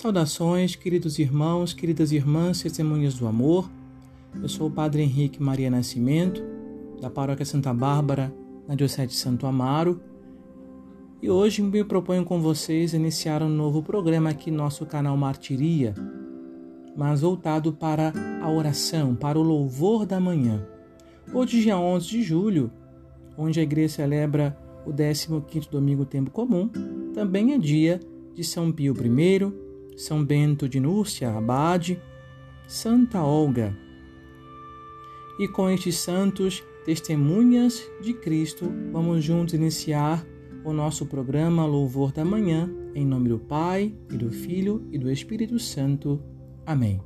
Saudações, queridos irmãos, queridas irmãs, testemunhas do amor. Eu sou o Padre Henrique Maria Nascimento, da Paróquia Santa Bárbara, na Diocese de Santo Amaro. E hoje me proponho com vocês iniciar um novo programa aqui no nosso canal Martiria, mas voltado para a oração, para o louvor da manhã. Hoje, dia 11 de julho, onde a igreja celebra o 15º domingo tempo comum, também é dia de São Pio I, são Bento de Núrcia, abade, Santa Olga. E com estes santos testemunhas de Cristo, vamos juntos iniciar o nosso programa Louvor da Manhã, em nome do Pai, e do Filho e do Espírito Santo. Amém.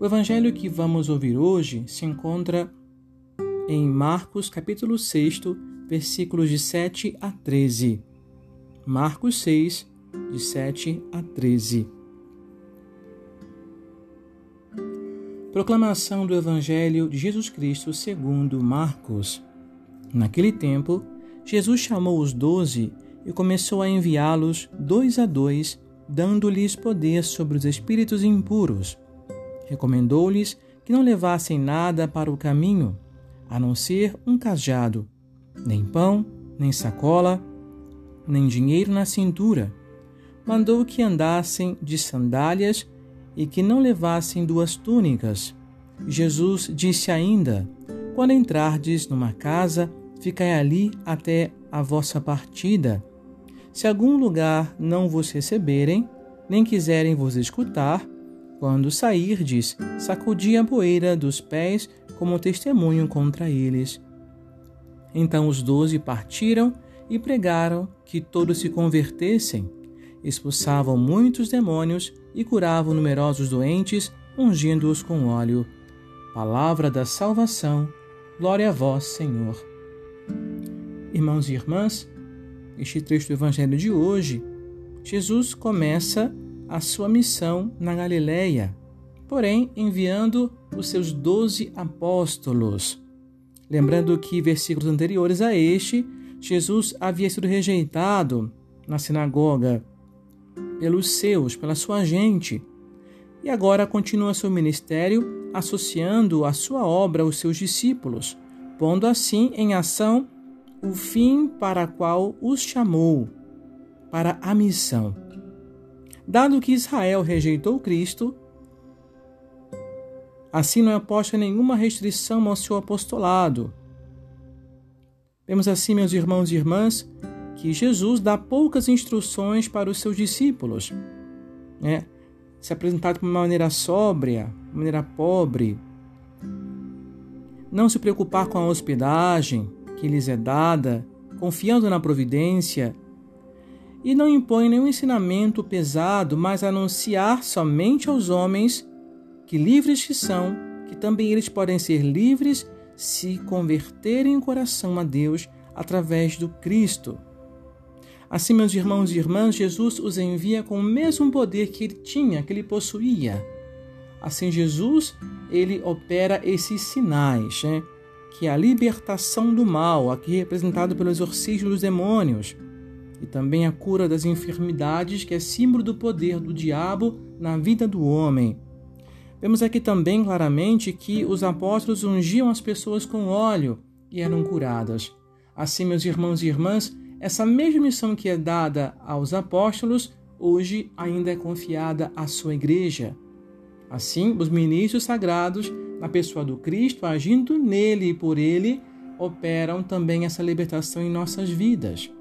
O evangelho que vamos ouvir hoje se encontra em Marcos capítulo 6, versículos de 7 a 13. Marcos 6, de 7 a 13. Proclamação do Evangelho de Jesus Cristo segundo Marcos. Naquele tempo, Jesus chamou os doze e começou a enviá-los dois a dois, dando-lhes poder sobre os espíritos impuros. Recomendou-lhes que não levassem nada para o caminho, a não ser um cajado, nem pão, nem sacola, nem dinheiro na cintura mandou que andassem de sandálias e que não levassem duas túnicas. Jesus disse ainda: Quando entrardes numa casa, ficai ali até a vossa partida. Se algum lugar não vos receberem, nem quiserem vos escutar, quando sairdes, sacudi a poeira dos pés como testemunho contra eles. Então os doze partiram e pregaram que todos se convertessem expulsavam muitos demônios e curavam numerosos doentes, ungindo-os com óleo. Palavra da salvação, glória a vós, Senhor. Irmãos e irmãs, este trecho do Evangelho de hoje, Jesus começa a sua missão na Galileia, porém enviando os seus doze apóstolos. Lembrando que versículos anteriores a este, Jesus havia sido rejeitado na sinagoga pelos seus, pela sua gente. E agora continua seu ministério associando a sua obra aos seus discípulos, pondo assim em ação o fim para qual os chamou, para a missão. Dado que Israel rejeitou Cristo, assim não é posta nenhuma restrição ao seu apostolado. Vemos assim, meus irmãos e irmãs, que Jesus dá poucas instruções para os seus discípulos. Né? Se apresentar de uma maneira sóbria, de maneira pobre. Não se preocupar com a hospedagem que lhes é dada, confiando na providência. E não impõe nenhum ensinamento pesado, mas anunciar somente aos homens que livres que são, que também eles podem ser livres se converterem o coração a Deus através do Cristo. Assim, meus irmãos e irmãs, Jesus os envia com o mesmo poder que ele tinha, que ele possuía. Assim, Jesus, ele opera esses sinais, né? que é a libertação do mal, aqui representado pelo exorcismo dos demônios, e também a cura das enfermidades, que é símbolo do poder do diabo na vida do homem. Vemos aqui também claramente que os apóstolos ungiam as pessoas com óleo e eram curadas. Assim, meus irmãos e irmãs, essa mesma missão que é dada aos apóstolos, hoje ainda é confiada à sua igreja. Assim, os ministros sagrados, na pessoa do Cristo, agindo nele e por ele, operam também essa libertação em nossas vidas.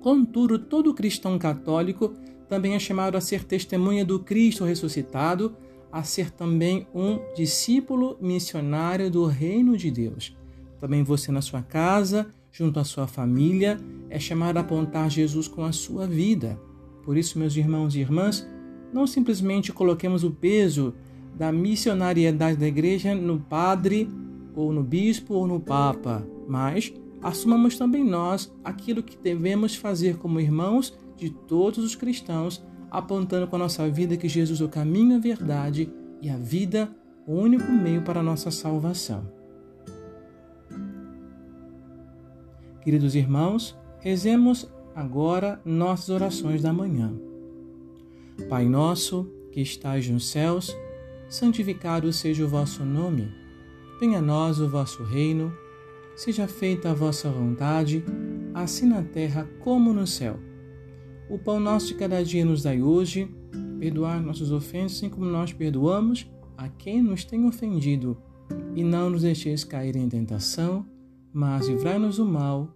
Contudo, todo cristão católico também é chamado a ser testemunha do Cristo ressuscitado, a ser também um discípulo missionário do reino de Deus. Também você na sua casa, junto à sua família, é chamado a apontar Jesus com a sua vida. Por isso, meus irmãos e irmãs, não simplesmente coloquemos o peso da missionariedade da igreja no padre, ou no bispo, ou no papa, mas assumamos também nós aquilo que devemos fazer como irmãos de todos os cristãos, apontando com a nossa vida que Jesus é o caminho, a verdade e a vida, o único meio para a nossa salvação. Queridos irmãos, rezemos agora nossas orações da manhã. Pai nosso, que estais nos céus, santificado seja o vosso nome. Venha a nós o vosso reino. Seja feita a vossa vontade, assim na terra como no céu. O pão nosso de cada dia nos dai hoje. Perdoar nossas ofensas, assim como nós perdoamos a quem nos tem ofendido. E não nos deixeis cair em tentação, mas livrai-nos do mal.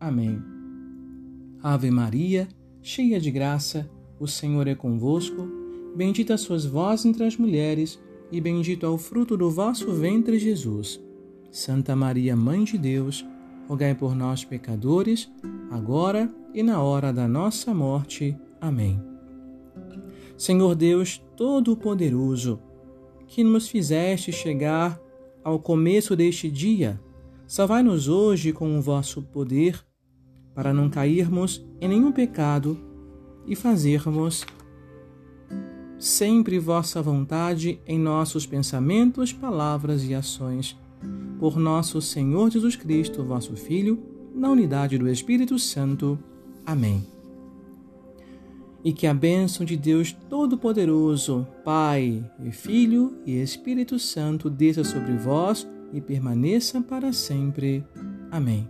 Amém. Ave Maria, cheia de graça, o Senhor é convosco. Bendita sois vós entre as mulheres, e bendito é o fruto do vosso ventre, Jesus. Santa Maria, Mãe de Deus, rogai por nós, pecadores, agora e na hora da nossa morte. Amém. Senhor Deus Todo-Poderoso, que nos fizeste chegar ao começo deste dia, salvai-nos hoje com o vosso poder, para não cairmos em nenhum pecado e fazermos sempre vossa vontade em nossos pensamentos, palavras e ações. Por nosso Senhor Jesus Cristo, vosso Filho, na unidade do Espírito Santo. Amém. E que a bênção de Deus Todo-Poderoso, Pai e Filho e Espírito Santo desça sobre vós e permaneça para sempre. Amém.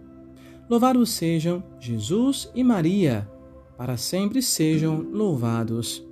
Louvados sejam Jesus e Maria para sempre sejam louvados.